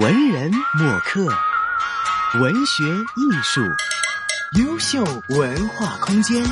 文人墨客，文学艺术，优秀文化空间。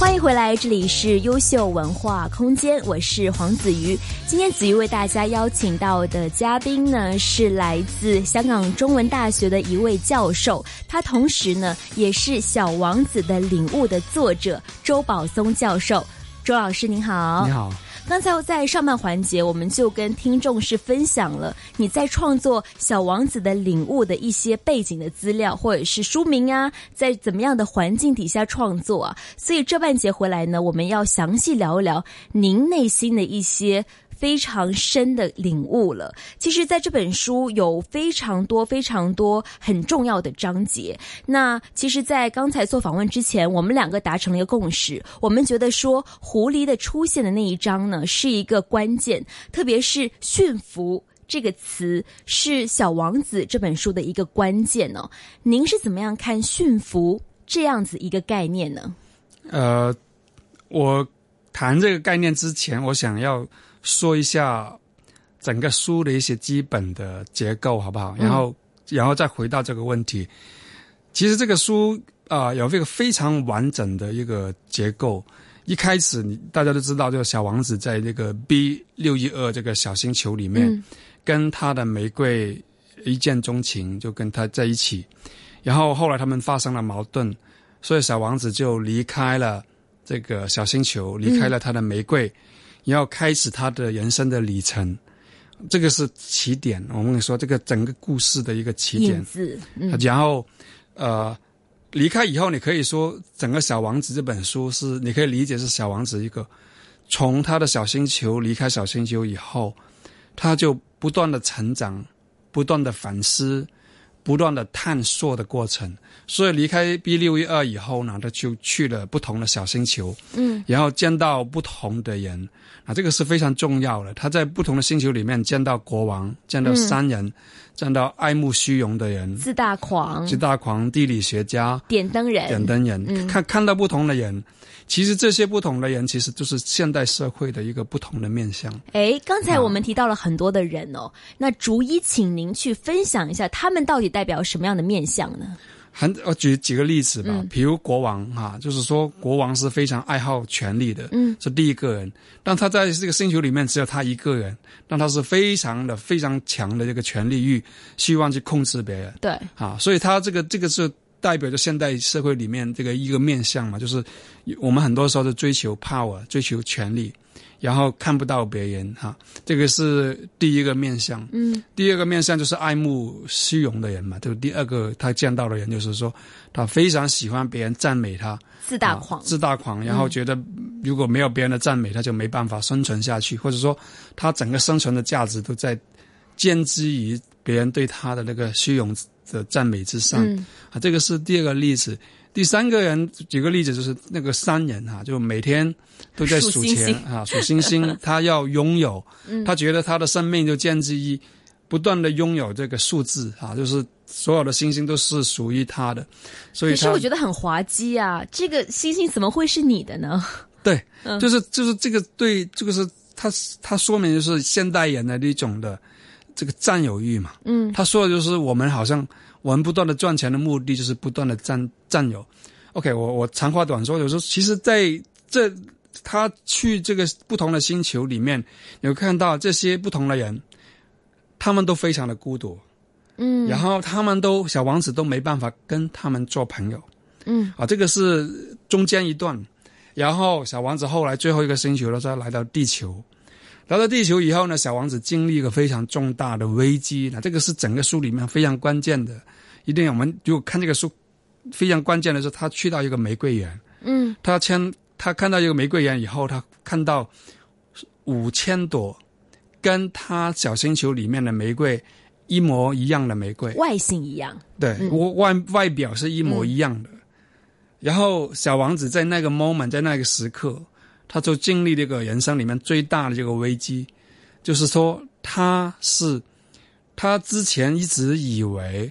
欢迎回来，这里是优秀文化空间，我是黄子瑜。今天子瑜为大家邀请到的嘉宾呢，是来自香港中文大学的一位教授，他同时呢也是《小王子的领悟》的作者周宝松教授。周老师您好，你好。刚才在上半环节，我们就跟听众是分享了你在创作《小王子的领悟》的一些背景的资料，或者是书名啊，在怎么样的环境底下创作啊。所以这半节回来呢，我们要详细聊一聊您内心的一些。非常深的领悟了。其实，在这本书有非常多、非常多很重要的章节。那其实，在刚才做访问之前，我们两个达成了一个共识，我们觉得说狐狸的出现的那一章呢，是一个关键，特别是“驯服”这个词是《小王子》这本书的一个关键哦。您是怎么样看“驯服”这样子一个概念呢？呃，我谈这个概念之前，我想要。说一下整个书的一些基本的结构，好不好？然后，然后再回到这个问题。其实这个书啊，有这个非常完整的一个结构。一开始，你大家都知道，就是小王子在那个 B 六一二这个小星球里面，跟他的玫瑰一见钟情，就跟他在一起。然后后来他们发生了矛盾，所以小王子就离开了这个小星球，离开了他的玫瑰。要开始他的人生的里程，这个是起点。我跟你说，这个整个故事的一个起点。然后，呃，离开以后，你可以说整个《小王子》这本书是，你可以理解是小王子一个从他的小星球离开小星球以后，他就不断的成长，不断的反思。不断的探索的过程，所以离开 B 六一二以后呢，他就去了不同的小星球，嗯，然后见到不同的人，啊，这个是非常重要的。他在不同的星球里面见到国王，见到商人，见到爱慕虚荣的人，自大狂，自大狂，地理学家，点灯人，点灯人，看看到不同的人。其实这些不同的人，其实就是现代社会的一个不同的面相。哎，刚才我们提到了很多的人哦，那逐一请您去分享一下，他们到底代表什么样的面相呢？很，我举几个例子吧。比如国王哈，就是说国王是非常爱好权力的，嗯，是第一个人。但他在这个星球里面只有他一个人，但他是非常的非常强的这个权力欲，希望去控制别人。对，啊，所以他这个这个是。代表着现代社会里面这个一个面相嘛，就是我们很多时候是追求 power，追求权力，然后看不到别人哈，这个是第一个面相。嗯，第二个面相就是爱慕虚荣的人嘛，就第二个他见到的人就是说他非常喜欢别人赞美他，自大狂，自大狂，然后觉得如果没有别人的赞美，他就没办法生存下去，或者说他整个生存的价值都在建基于别人对他的那个虚荣。的赞美之上，啊，这个是第二个例子。第三个人举个例子，就是那个商人哈，就每天都在数钱啊，数星星，他要拥有，他觉得他的生命就建基于不断的拥有这个数字啊，就是所有的星星都是属于他的。所以，可是我觉得很滑稽啊，这个星星怎么会是你的呢？对，就是就是这个对，这个是他他说明就是现代人的一种的。这个占有欲嘛，嗯，他说的就是我们好像我们不断的赚钱的目的就是不断的占占有。OK，我我长话短说，有时候其实在这他去这个不同的星球里面，有看到这些不同的人，他们都非常的孤独，嗯，然后他们都小王子都没办法跟他们做朋友，嗯，啊，这个是中间一段，然后小王子后来最后一个星球的时候来到地球。来到地球以后呢，小王子经历一个非常重大的危机。那这个是整个书里面非常关键的，一定要我们如果看这个书，非常关键的是他去到一个玫瑰园，嗯，他签他看到一个玫瑰园以后，他看到五千朵跟他小星球里面的玫瑰一模一样的玫瑰，外形一样，对，外外表是一模一样的。然后小王子在那个 moment，在那个时刻。他就经历这个人生里面最大的这个危机，就是说他是他之前一直以为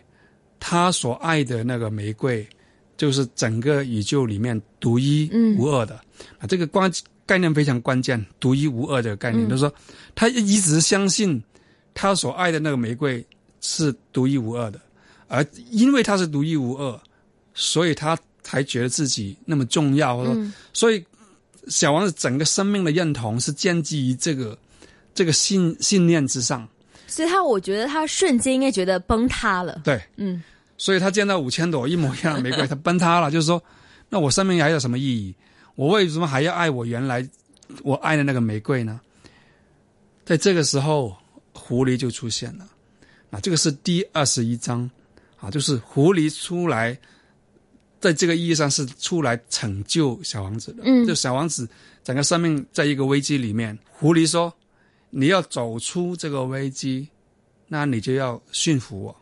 他所爱的那个玫瑰就是整个宇宙里面独一无二的。啊。这个关概念非常关键，独一无二的。概念，嗯就是说他一直相信他所爱的那个玫瑰是独一无二的，而因为他是独一无二，所以他才觉得自己那么重要，所以小王子整个生命的认同是建基于这个这个信信念之上。所以他我觉得他瞬间应该觉得崩塌了。对，嗯所以他见到五千朵一模一样的玫瑰，他崩塌了，就是说，那我生命还有什么意义？我为什么还要爱我原来我爱的那个玫瑰呢？在这个时候，狐狸就出现了。啊，这个是第二十一章，啊，就是狐狸出来，在这个意义上是出来拯救小王子的。嗯就小王子整个生命在一个危机里面，狐狸说：“你要走出这个危机，那你就要驯服我。”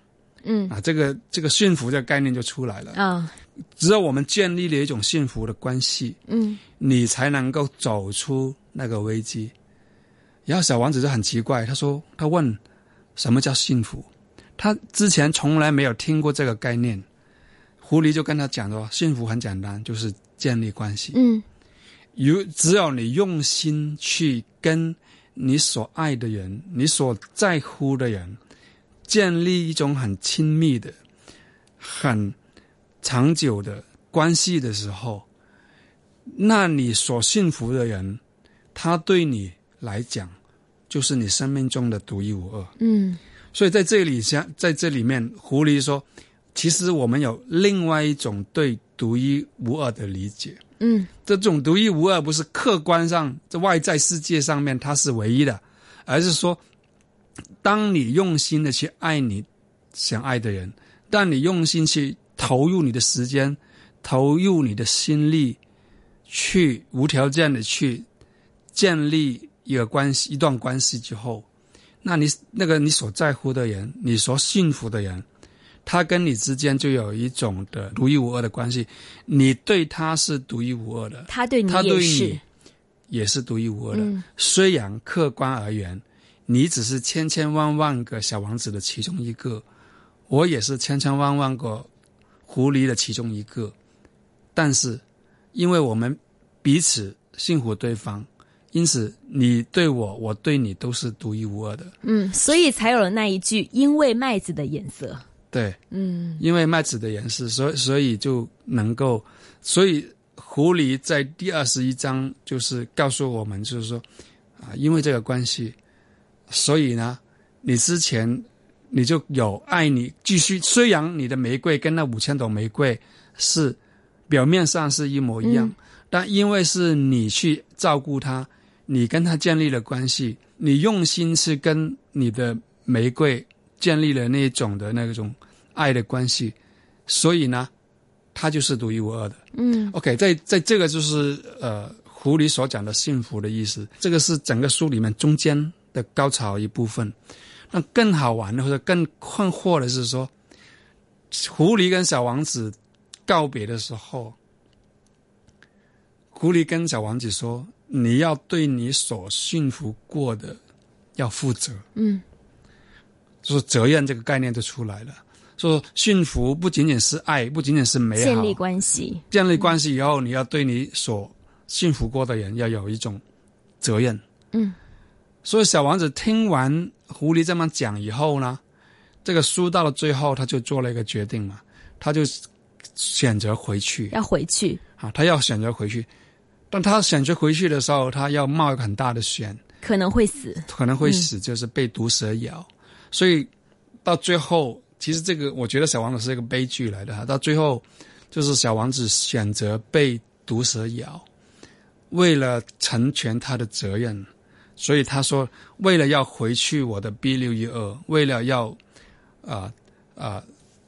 嗯啊，这个这个驯服这个概念就出来了。啊只有我们建立了一种驯服的关系，嗯你才能够走出那个危机。然后小王子就很奇怪，他说：“他问什么叫幸福？他之前从来没有听过这个概念。”狐狸就跟他讲说：“幸福很简单，就是建立关系。嗯有只要你用心去跟你所爱的人、你所在乎的人建立一种很亲密的、很长久的关系的时候，那你所幸福的人，他对你来讲就是你生命中的独一无二。嗯所以在这里，像在这里面，狐狸说，其实我们有另外一种对独一无二的理解。嗯这种独一无二不是客观上在外在世界上面它是唯一的，而是说，当你用心的去爱你想爱的人，当你用心去投入你的时间，投入你的心力，去无条件的去建立一个关系、一段关系之后，那你那个你所在乎的人，你所幸福的人，他跟你之间就有一种的独一无二的关系，你对他是独一无二的，他对你也是你也是独一无二的。嗯虽然客观而言，你只是千千万万个小王子的其中一个，我也是千千万万个狐狸的其中一个，但是因为我们彼此幸福对方，因此你对我，我对你都是独一无二的。嗯，所以才有了那一句“因为麦子的颜色对，”。嗯因为麦子的颜色，所以所以就能够，所以狐狸在第二十一章就是告诉我们，就是说啊，因为这个关系，所以呢，你之前你就有爱你继续，虽然你的玫瑰跟那五千朵玫瑰是表面上是一模一样，嗯但因为是你去照顾它，你跟它建立了关系，你用心去跟你的玫瑰建立了那种的那种爱的关系，所以呢，他就是独一无二的。嗯 OK，在在这个就是呃狐狸所讲的幸福的意思，这个是整个书里面中间的高潮一部分。那更好玩的或者更困惑的是说，狐狸跟小王子告别的时候，狐狸跟小王子说：“你要对你所驯服过的要负责。”嗯就是责任这个概念就出来了。说幸福不仅仅是爱，不仅仅是美好，建立关系。建立关系以后，你要对你所幸福过的人要有一种责任。嗯所以小王子听完狐狸这么讲以后呢，这个书到了最后，他就做了一个决定嘛，他就选择回去要回去。啊，他要选择回去。但他选择回去的时候，他要冒一个很大的险，可能会死。可能会死，就是被毒蛇咬。所以到最后，其实这个我觉得小王子是一个悲剧来的哈。到最后，就是小王子选择被毒蛇咬，为了成全他的责任，所以他说，为了要回去我的 B 六一二，为了要啊啊、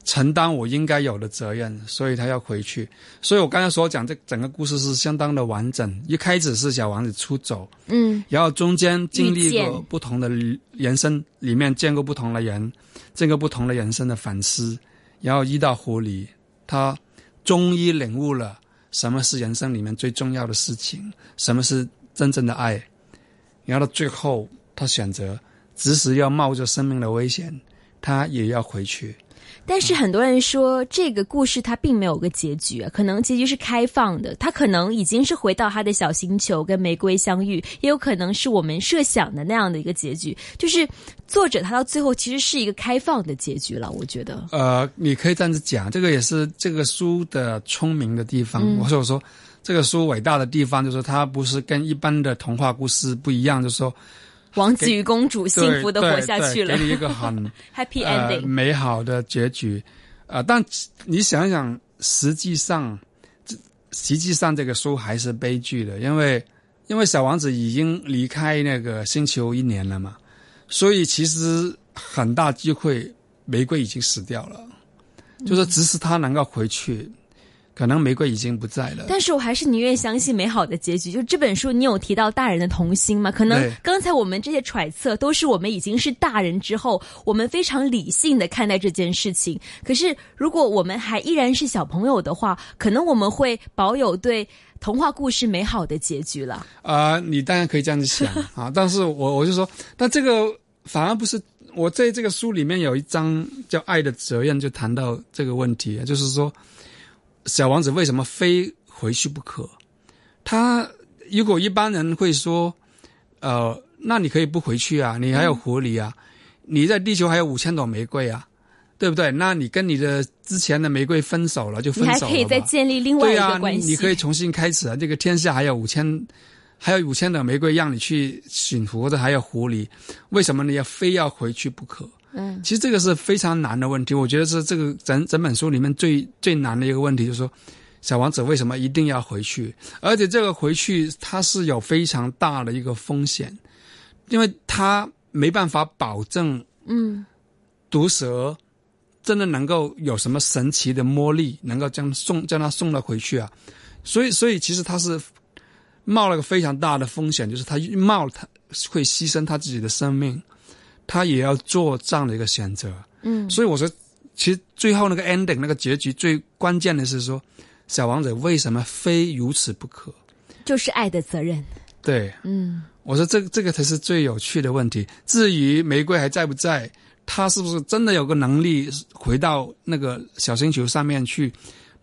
承担我应该有的责任，所以他要回去。所以我刚才所讲，这整个故事是相当的完整。一开始是小王子出走，嗯然后中间经历过不同的人生，里面见过不同的人，见过不同的人生的反思，然后遇到狐狸，他终于领悟了什么是人生里面最重要的事情，什么是真正的爱。然后到最后，他选择即使要冒着生命的危险，他也要回去。但是很多人说，这个故事它并没有个结局啊，可能结局是开放的，他可能已经是回到他的小星球跟玫瑰相遇，也有可能是我们设想的那样的一个结局。就是作者他到最后其实是一个开放的结局了，我觉得。呃，你可以这样子讲，这个也是这个书的聪明的地方。我说我说，这个书伟大的地方就是它不是跟一般的童话故事不一样，就是说。王子与公主幸福的活下去了，给你一个很 happy ending 美好的结局。呃，但你想想，实际上，实际上这个书还是悲剧的，因为因为小王子已经离开那个星球一年了嘛，所以其实很大机会玫瑰已经死掉了，就是只是他能够回去。可能玫瑰已经不在了，但是我还是宁愿相信美好的结局。就这本书，你有提到大人的童心吗？可能刚才我们这些揣测都是我们已经是大人之后，我们非常理性的看待这件事情。可是如果我们还依然是小朋友的话，可能我们会保有对童话故事美好的结局了。啊，你当然可以这样子想啊，但是我我就说，但这个反而不是我在这个书里面有一章叫《爱的责任》，就谈到这个问题，就是说。小王子为什么非回去不可？他如果一般人会说，呃，那你可以不回去啊，你还有狐狸啊，你在地球还有五千朵玫瑰啊，对不对？那你跟你的之前的玫瑰分手了就分手了，你还可以再建立另外一个关系，你可以重新开始啊。这个天下还有五千，还有五千朵玫瑰让你去驯服，或者还有狐狸，为什么你要非要回去不可？嗯，其实这个是非常难的问题。我觉得是这个整整本书里面最最难的一个问题，就是说，小王子为什么一定要回去？而且这个回去他是有非常大的一个风险，因为他没办法保证，嗯，毒蛇真的能够有什么神奇的魔力，能够将送将他送了回去啊？所以，所以其实他是冒了个非常大的风险，就是他冒他会牺牲他自己的生命。他也要做这样的一个选择，嗯，所以我说，其实最后那个 ending 那个结局最关键的是说，小王子为什么非如此不可？就是爱的责任。对，嗯，我说这这个才是最有趣的问题。至于玫瑰还在不在，他是不是真的有个能力回到那个小星球上面去？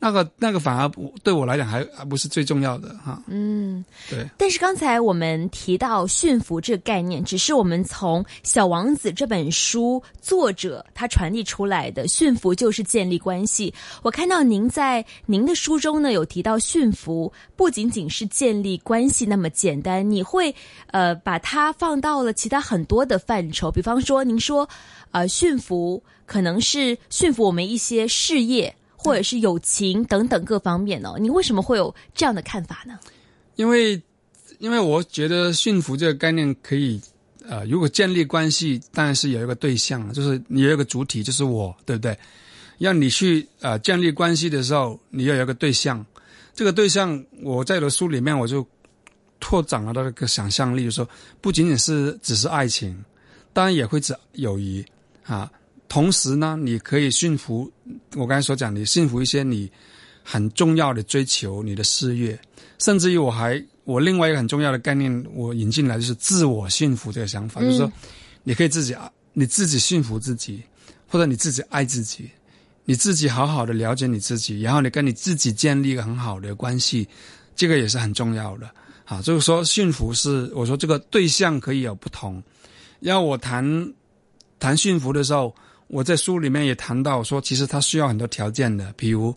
那个那个反而不对我来讲还还不是最重要的哈。嗯，对。但是刚才我们提到驯服这个概念，只是我们从《小王子》这本书作者他传递出来的，驯服就是建立关系。我看到您在您的书中呢有提到驯服不仅仅是建立关系那么简单，你会呃把它放到了其他很多的范畴，比方说您说呃驯服可能是驯服我们一些事业。或者是友情等等各方面哦，你为什么会有这样的看法呢？因为，因为我觉得驯服这个概念可以，呃，如果建立关系，当然是有一个对象，就是你有一个主体，就是我，对不对？让你去呃建立关系的时候，你要有一个对象。这个对象，我在的书里面我就拓展了那个想象力，就说不仅仅是只是爱情，当然也会指友谊啊。同时呢，你可以驯服我刚才所讲，你幸福一些你很重要的追求，你的事业，甚至于我还我另外一个很重要的概念，我引进来就是自我幸福这个想法，就是说你可以自己你自己幸福自己，或者你自己爱自己，你自己好好的了解你自己，然后你跟你自己建立一个很好的关系，这个也是很重要的。啊，就是说幸福是我说这个对象可以有不同，然后我谈谈幸福的时候。我在书里面也谈到说，其实它需要很多条件的，比如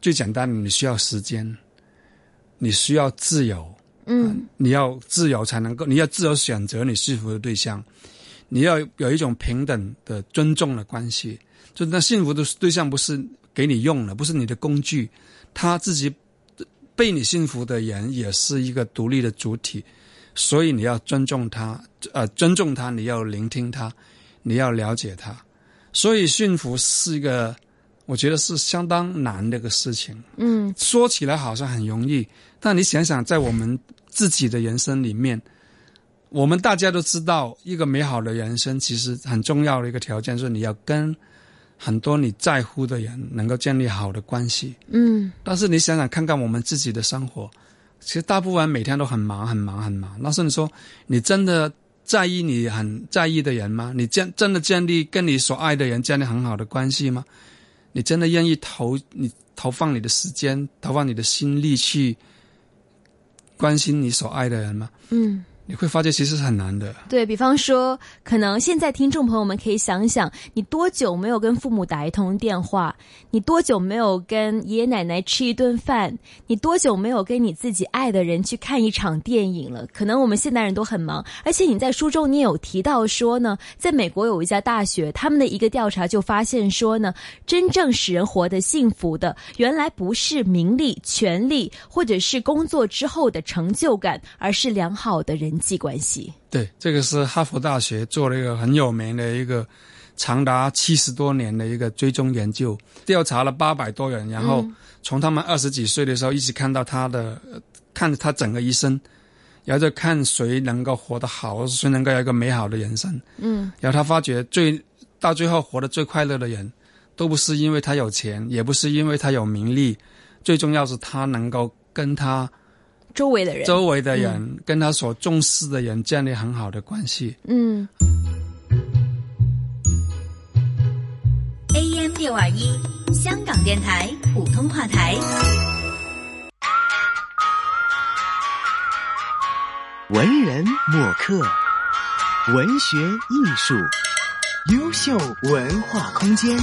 最简单的，你需要时间，你需要自由，嗯，你要自由才能够，你要自由选择你幸福的对象，你要有一种平等的尊重的关系，就那幸福的对象不是给你用的，不是你的工具，他自己被你幸福的人也是一个独立的主体，所以你要尊重他，呃，尊重他，你要聆听他，你要了解他。所以驯服是一个，我觉得是相当难的一个事情。嗯，说起来好像很容易，但你想想，在我们自己的人生里面，我们大家都知道，一个美好的人生其实很重要的一个条件是你要跟很多你在乎的人能够建立好的关系。嗯，但是你想想看看我们自己的生活，其实大部分每天都很忙很忙很忙。但是你说你真的在意你很在意的人吗？你建真的建立跟你所爱的人建立很好的关系吗？你真的愿意投你投放你的时间，投放你的心力去关心你所爱的人吗？嗯。你会发现其实是很难的。对比方说，可能现在听众朋友们可以想想，你多久没有跟父母打一通电话？你多久没有跟爷爷奶奶吃一顿饭？你多久没有跟你自己爱的人去看一场电影了？可能我们现代人都很忙，而且你在书中你有提到说呢，在美国有一家大学，他们的一个调查就发现说呢，真正使人活得幸福的，原来不是名利、权利，或者是工作之后的成就感，而是良好的人。际关系对，这个是哈佛大学做了一个很有名的一个长达七十多年的一个追踪研究，调查了八百多人，然后从他们二十几岁的时候一直看到他的，看着他整个一生，然后就看谁能够活得好，谁能够有一个美好的人生。嗯，然后他发觉最到最后活得最快乐的人，都不是因为他有钱，也不是因为他有名利，最重要是他能够跟他。周围的人，周围的人跟他所重视的人建立很好的关系。嗯。AM 六二一，香港电台普通话台。文人墨客，文学艺术，优秀文化空间。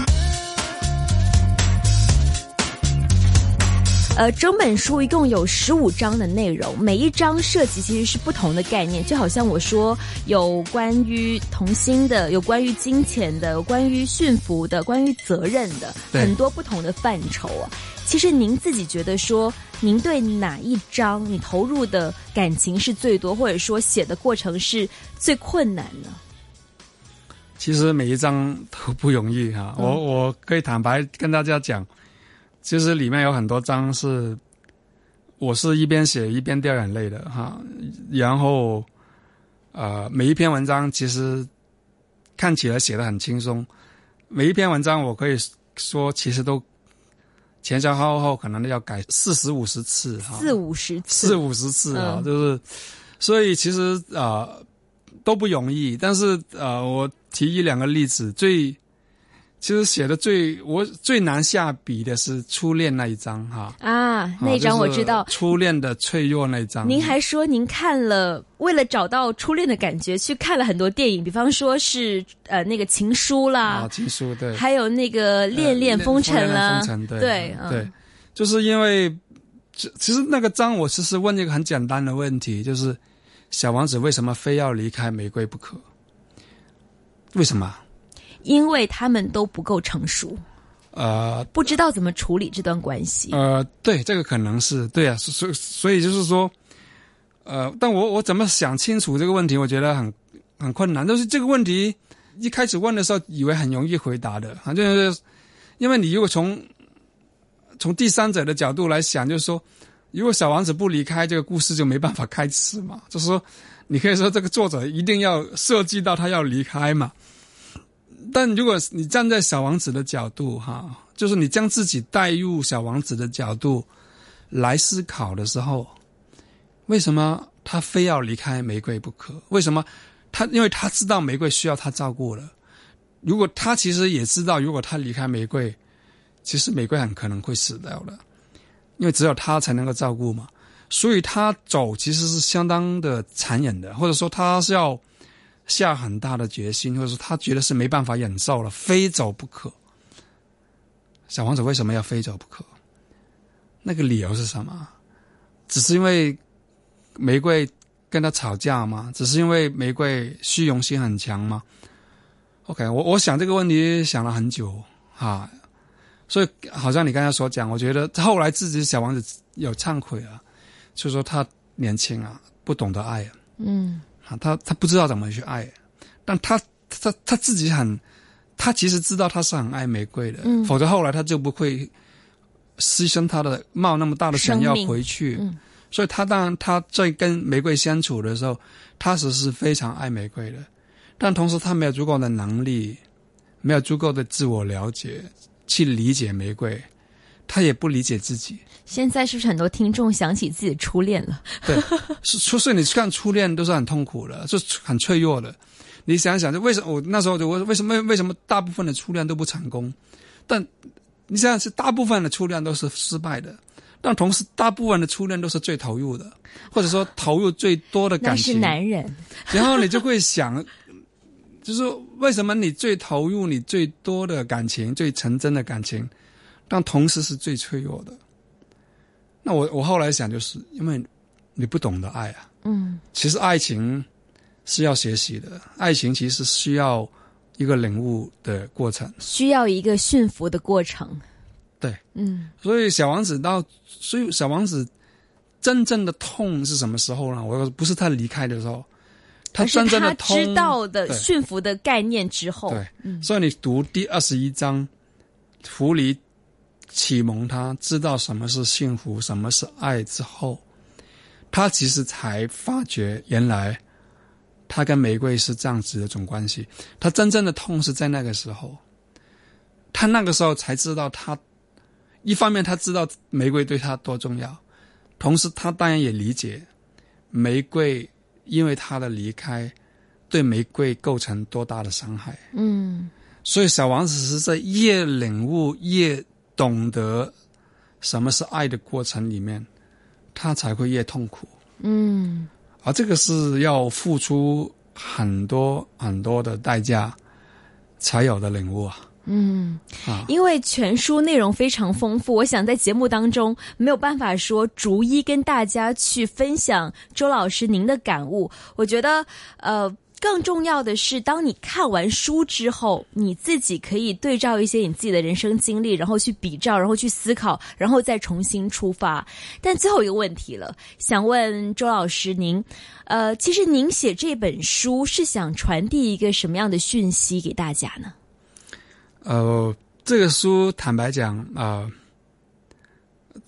呃，整本书一共有十五章的内容，每一章涉及其实是不同的概念，就好像我说有关于童心的，有关于金钱的，有关于驯服的，关于责任的，很多不同的范畴啊。其实您自己觉得说，您对哪一章你投入的感情是最多，或者说写的过程是最困难呢？其实每一章都不容易哈，我我可以坦白跟大家讲。其实里面有很多章是，我是一边写一边掉眼泪的哈。然后，呃，每一篇文章其实看起来写的很轻松，每一篇文章我可以说其实都前前后后可能要改四十五十次哈，四五十次，四五十次啊，就是，所以其实啊都不容易。但是呃，我提一两个例子最。其实写的最我最难下笔的是初恋那一章哈啊，那一张我知道初恋的脆弱那一章。您还说您看了为了找到初恋的感觉去看了很多电影，比方说是呃那个情书啦，情书对，还有那个恋恋风尘啦，对对对，就是因为其实那个章我其实问一个很简单的问题，就是小王子为什么非要离开玫瑰不可？为什么？因为他们都不够成熟，呃，不知道怎么处理这段关系。呃，对，这个可能是对啊，所所以就是说，呃，但我我怎么想清楚这个问题，我觉得很很困难。就是这个问题一开始问的时候，以为很容易回答的，反正就是因为你如果从从第三者的角度来想，就是说，如果小王子不离开，这个故事就没办法开始嘛。就是说，你可以说这个作者一定要设计到他要离开嘛。但如果你站在小王子的角度，哈，就是你将自己带入小王子的角度来思考的时候，为什么他非要离开玫瑰不可？为什么他？因为他知道玫瑰需要他照顾了。如果他其实也知道，如果他离开玫瑰，其实玫瑰很可能会死掉的，因为只有他才能够照顾嘛。所以他走其实是相当的残忍的，或者说他是要。下很大的决心，或者说他觉得是没办法忍受了，非走不可。小王子为什么要非走不可？那个理由是什么？只是因为玫瑰跟他吵架吗？只是因为玫瑰虚荣心很强吗？OK，我我想这个问题想了很久啊，所以好像你刚才所讲，我觉得后来自己小王子有忏悔啊，就说他年轻啊，不懂得爱啊，嗯。啊，他他不知道怎么去爱，但他他他自己很，他其实知道他是很爱玫瑰的，嗯，否则后来他就不会牺牲他的冒那么大的险要回去，嗯，所以他当然他在跟玫瑰相处的时候，他实是非常爱玫瑰的，但同时他没有足够的能力，没有足够的自我了解去理解玫瑰，他也不理解自己。现在是不是很多听众想起自己的初恋了？对，是初所以你看初恋都是很痛苦的，是很脆弱的。你想想，就为什么我那时候就我为什么为什么大部分的初恋都不成功？但你想想，是大部分的初恋都是失败的，但同时大部分的初恋都是最投入的，或者说投入最多的感情。男人，然后你就会想，就是为什么你最投入、你最多的感情、最纯真的感情，但同时是最脆弱的？那我我后来想，就是因为你不懂得爱啊。嗯其实爱情是要学习的，爱情其实需要一个领悟的过程。需要一个驯服的过程。对，嗯所以小王子到，所以小王子真正的痛是什么时候呢？我不是他离开的时候，他真正的知道的驯服的概念之后，对，嗯所以你读第二十一章，狐狸启蒙他知道什么是幸福，什么是爱之后，他其实才发觉原来他跟玫瑰是这样子的一种关系。他真正的痛是在那个时候，他那个时候才知道他，一方面他知道玫瑰对他多重要，同时他当然也理解玫瑰因为他的离开。对玫瑰构成多大的伤害？嗯所以小王子是在越领悟、越懂得什么是爱的过程里面，他才会越痛苦。嗯而这个是要付出很多很多的代价才有的领悟啊！嗯，啊，因为全书内容非常丰富，我想在节目当中没有办法说逐一跟大家去分享周老师您的感悟。我觉得，呃。更重要的是，当你看完书之后，你自己可以对照一些你自己的人生经历，然后去比照，然后去思考，然后再重新出发。但最后一个问题了，想问周老师您，呃，其实您写这本书是想传递一个什么样的讯息给大家呢？呃，这个书坦白讲啊、呃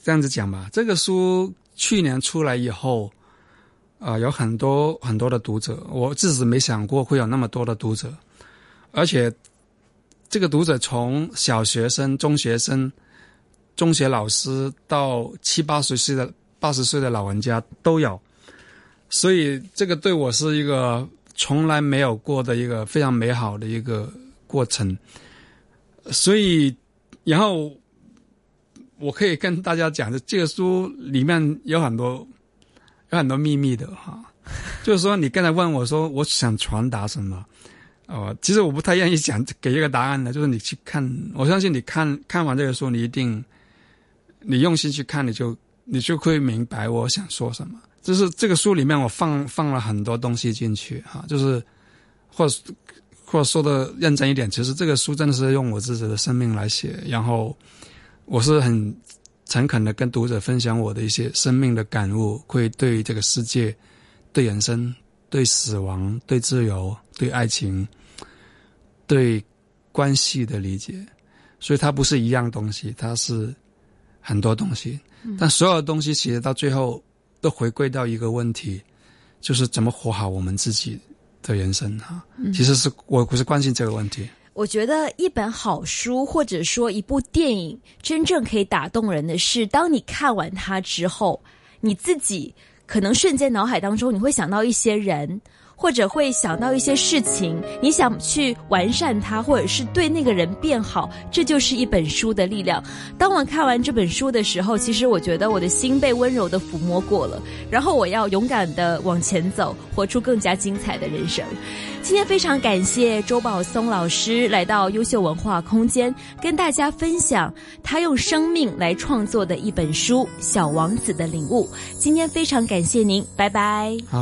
这样子讲吧，这个书去年出来以后，啊，有很多很多的读者，我自己没想过会有那么多的读者，而且这个读者从小学生、中学生、中学老师到七八十岁的八十岁的老人家都有，所以这个对我是一个从来没有过的一个非常美好的一个过程，所以然后我可以跟大家讲的，这个书里面有很多。有很多秘密的哈，就是说你刚才问我说我想传达什么，哦，其实我不太愿意讲给一个答案的，就是你去看，我相信你看看完这个书，你一定你用心去看，你就你就会明白我想说什么。就是这个书里面我放放了很多东西进去哈，就是或或者说的认真一点，其实这个书真的是用我自己的生命来写，然后我是很。诚恳的跟读者分享我的一些生命的感悟，会对这个世界、对人生、对死亡、对自由、对爱情、对关系的理解。所以它不是一样东西，它是很多东西。但所有的东西其实到最后都回归到一个问题，就是怎么活好我们自己的人生哈。其实是我不是关心这个问题。我觉得一本好书，或者说一部电影，真正可以打动人的是，当你看完它之后，你自己可能瞬间脑海当中你会想到一些人，或者会想到一些事情，你想去完善它，或者是对那个人变好，这就是一本书的力量。当我看完这本书的时候，其实我觉得我的心被温柔的抚摸过了，然后我要勇敢的往前走，活出更加精彩的人生。今天非常感谢周宝松老师来到优秀文化空间，跟大家分享他用生命来创作的一本书《小王子的领悟》。今天非常感谢您，拜拜。好，